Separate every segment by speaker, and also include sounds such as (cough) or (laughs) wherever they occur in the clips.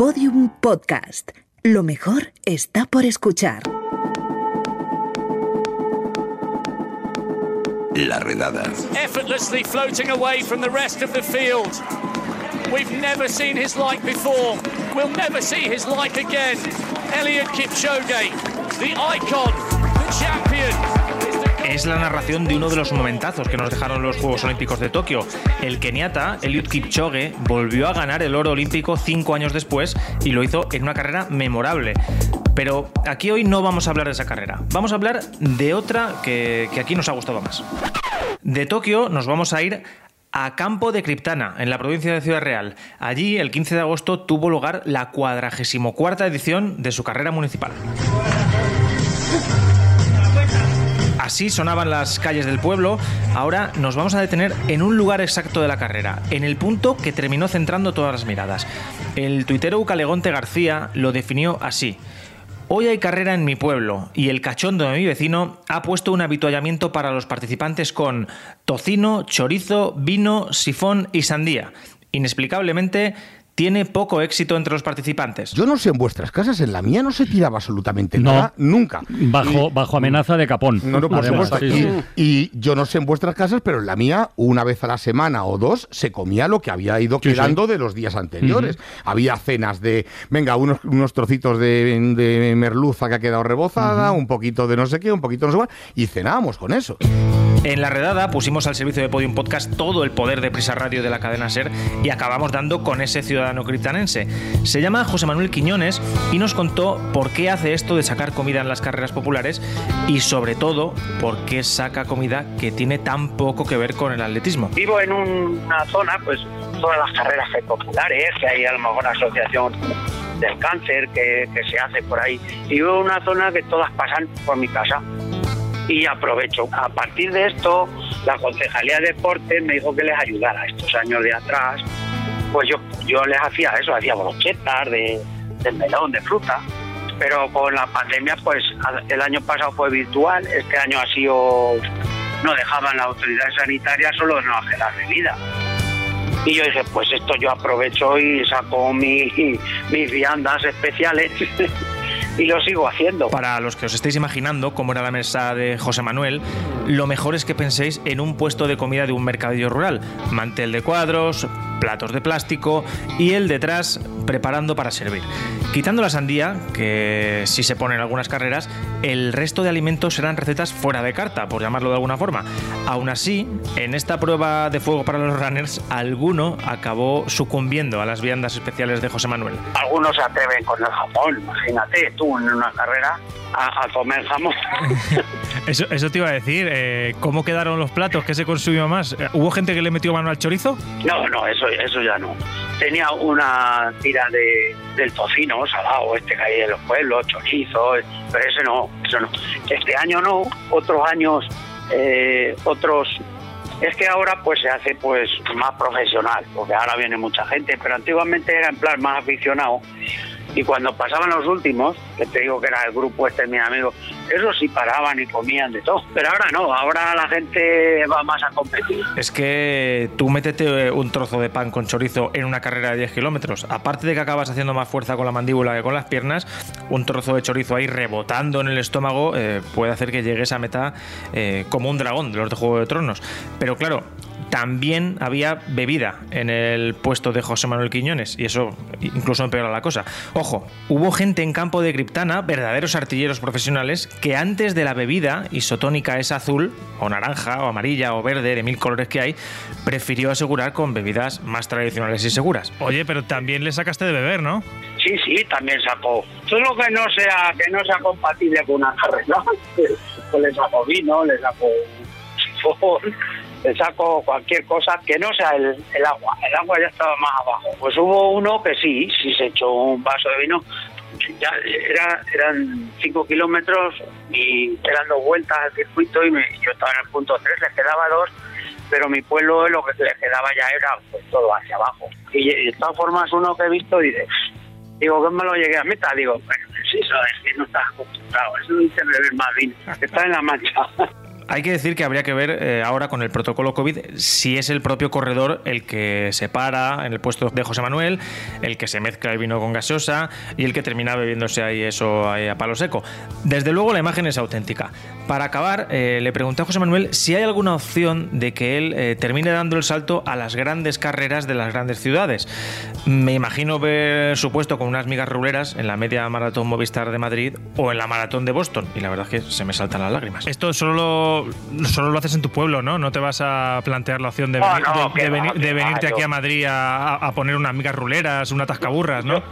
Speaker 1: Podium Podcast. Lo mejor está por escuchar.
Speaker 2: La redada.
Speaker 3: effortlessly floating away from the rest of the field. We've never seen his like before. We'll never see his like again. Elliot Kipchoge, the icon, the champion.
Speaker 4: Es la narración de uno de los momentazos que nos dejaron los Juegos Olímpicos de Tokio. El keniata, Eliud Kipchoge, volvió a ganar el oro olímpico cinco años después y lo hizo en una carrera memorable. Pero aquí hoy no vamos a hablar de esa carrera. Vamos a hablar de otra que, que aquí nos ha gustado más. De Tokio nos vamos a ir a Campo de Criptana, en la provincia de Ciudad Real. Allí, el 15 de agosto, tuvo lugar la 44 edición de su carrera municipal. Así sonaban las calles del pueblo. Ahora nos vamos a detener en un lugar exacto de la carrera, en el punto que terminó centrando todas las miradas. El tuitero Ucalegonte García lo definió así. Hoy hay carrera en mi pueblo y el cachondo de mi vecino ha puesto un habituallamiento para los participantes con tocino, chorizo, vino, sifón y sandía. Inexplicablemente, tiene poco éxito entre los participantes.
Speaker 5: Yo no sé en vuestras casas, en la mía no se tiraba absolutamente
Speaker 6: No.
Speaker 5: nada, nunca.
Speaker 6: Bajo, bajo amenaza de capón.
Speaker 5: No, no, por supuesto.
Speaker 6: sí, sí.
Speaker 5: Y yo no sé en vuestras casas, pero en la mía, una vez a la semana o dos, se comía lo que había ido
Speaker 6: Sí,
Speaker 5: quedando de los días anteriores. Había cenas de, venga, unos, unos trocitos de, de merluza que ha quedado rebozada, un poquito de no sé qué, un poquito no sé cuál, y cenábamos con eso.
Speaker 4: En la redada pusimos al servicio de Podium Podcast todo el poder de Prisa Radio de la cadena Ser y acabamos dando con ese ciudadano criptanense. Se llama José Manuel Quiñones y nos contó por qué hace esto de sacar comida en las carreras populares y sobre todo por qué saca comida que tiene tan poco que ver con el atletismo.
Speaker 7: vivo en una zona, pues todas las carreras populares, que hay a lo mejor una asociación del cáncer que, que se hace por ahí. Y vivo en una zona que todas pasan por mi casa. Y aprovecho. A partir de esto, la Concejalía de Deportes me dijo que les ayudara. Estos años de atrás, pues yo, yo les hacía eso, hacía brochetas de, melón, de fruta. Pero con la pandemia, pues el año pasado fue virtual, este año ha sido no dejaban las autoridades sanitarias solo no hacer la bebida. Y yo dije, pues esto yo aprovecho y saco mi- (laughs) mis viandas especiales (laughs) y lo sigo haciendo.
Speaker 4: Para los que os estéis imaginando cómo era la mesa de José Manuel, lo mejor es que penséis en un puesto de comida de un mercadillo rural. Mantel de cuadros, platos de plástico y él detrás preparando para servir. Quitando la sandía, que sí se pone en algunas carreras, el resto de alimentos serán recetas fuera de carta, por llamarlo de alguna forma. Aún así, en esta prueba de fuego para los runners, alguno acabó sucumbiendo a las viandas especiales de José Manuel.
Speaker 7: Algunos se atreven con el jamón, imagínate tú en una carrera a, a comer jamón. (laughs)
Speaker 4: Eso, eso te iba a decir, eh, ¿cómo quedaron los platos? ¿Qué se consumió más? ¿Hubo gente que le metió mano al chorizo?
Speaker 7: No, no, eso, eso ya no. Tenía una tira de, del tocino salado, este que hay en los pueblos, chorizo, pero ese no, eso no. Este año no, otros años, eh, otros. Es que ahora pues se hace pues más profesional, porque ahora viene mucha gente, pero antiguamente era en plan más aficionado. Y cuando pasaban los últimos, que te digo que era el grupo este, mi amigo, esos sí paraban y comían de todo. Pero ahora no, ahora la gente va más a competir.
Speaker 4: Es que tú métete eh, un trozo de pan con chorizo en una carrera de 10 kilómetros. Aparte de que acabas haciendo más fuerza con la mandíbula que con las piernas, un trozo de chorizo ahí rebotando en el estómago eh, puede hacer que llegues a meta eh, como un dragón de los de Juego de Tronos. Pero claro, también había bebida en el puesto de José Manuel Quiñones y eso incluso empeora la cosa. Ojo, hubo gente en campo de Criptana, verdaderos artilleros profesionales, que antes de la bebida isotónica esa azul o naranja o amarilla o verde de mil colores que hay, prefirió asegurar con bebidas más tradicionales y seguras.
Speaker 8: Oye, pero también le sacaste de beber, ¿no?
Speaker 7: Sí, sí, también sacó. Solo que no sea que no sea compatible con una carrera. (laughs) Pues le saco vino, le saco le saco cualquier cosa que no sea el, el agua. El agua ya estaba más abajo. Pues hubo uno que sí, sí se echó un vaso de vino. Ya era, eran cinco kilómetros y eran dos vueltas al circuito y me- yo estaba en el punto tres, les quedaba dos pero mi pueblo lo que le quedaba ya era pues, todo hacia abajo. Y, de todas formas uno que he visto dice, digo, que me lo llegué a meta, digo, bueno, sí, eso es que no estás acostumbrado, eso dice beber más vino, está en la mancha. (laughs)
Speaker 4: Hay que decir que habría que ver eh, ahora con el protocolo COVID si es el propio corredor el que se para en el puesto de José Manuel, el que se mezcla el vino con gaseosa y el que termina bebiéndose ahí eso a palo seco. Desde luego la imagen es auténtica. Para acabar, eh, le pregunté a José Manuel si hay alguna opción de que él eh, termine dando el salto a las grandes carreras de las grandes ciudades. Me imagino ver su puesto con unas migas ruleras en la media maratón Movistar de Madrid o en la maratón de Boston. Y la verdad es que se me saltan las lágrimas.
Speaker 8: Esto solo lo, solo lo haces en tu pueblo, ¿no? No te vas a plantear la opción de,
Speaker 7: No,
Speaker 8: veni-
Speaker 7: no,
Speaker 8: de- venirte
Speaker 7: yo-
Speaker 8: aquí a Madrid a, a poner unas migas ruleras, una tascaburras, ¿no?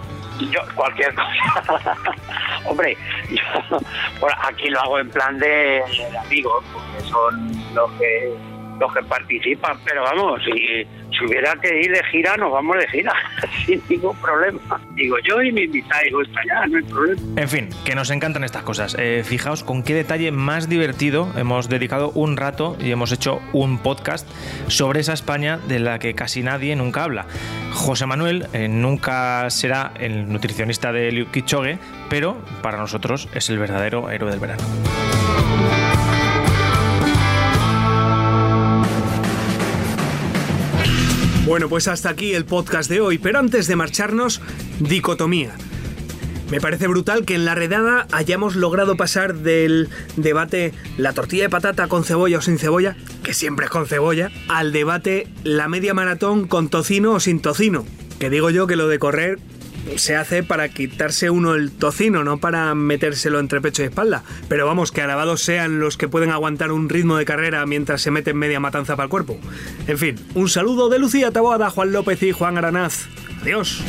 Speaker 7: Yo, cualquier cosa. (laughs) Hombre, yo (laughs) bueno, aquí lo hago en plan de amigos, porque son los que los que participan, pero vamos, si, si hubiera que ir de gira, nos vamos de gira, (laughs) sin ningún problema. Digo yo y mi invitado, digo, está ya, no hay problema.
Speaker 4: En fin, que nos encantan estas cosas. Eh, fijaos con qué detalle más divertido hemos dedicado un rato y hemos hecho un podcast sobre esa España de la que casi nadie nunca habla. José Manuel eh, nunca será el nutricionista de Kipchoge, pero para nosotros es el verdadero héroe del verano.
Speaker 2: Bueno, pues hasta aquí el podcast de hoy, pero antes de marcharnos, dicotomía. Me parece brutal que en la redada hayamos logrado pasar del debate la tortilla de patata con cebolla o sin cebolla, que siempre es con cebolla, al debate la media maratón con tocino o sin tocino. Que digo yo que lo de correr se hace para quitarse uno el tocino, no para metérselo entre pecho y espalda. Pero vamos, que alabados sean los que pueden aguantar un ritmo de carrera mientras se meten media matanza para el cuerpo. En fin, un saludo de Lucía Taboada, Juan López y Juan Aranaz. Adiós.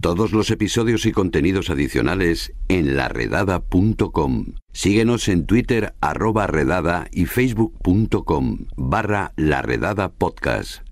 Speaker 9: Todos los episodios y contenidos adicionales en laredada.com. Síguenos en Twitter arroba redada y facebook.com barra laredada podcast.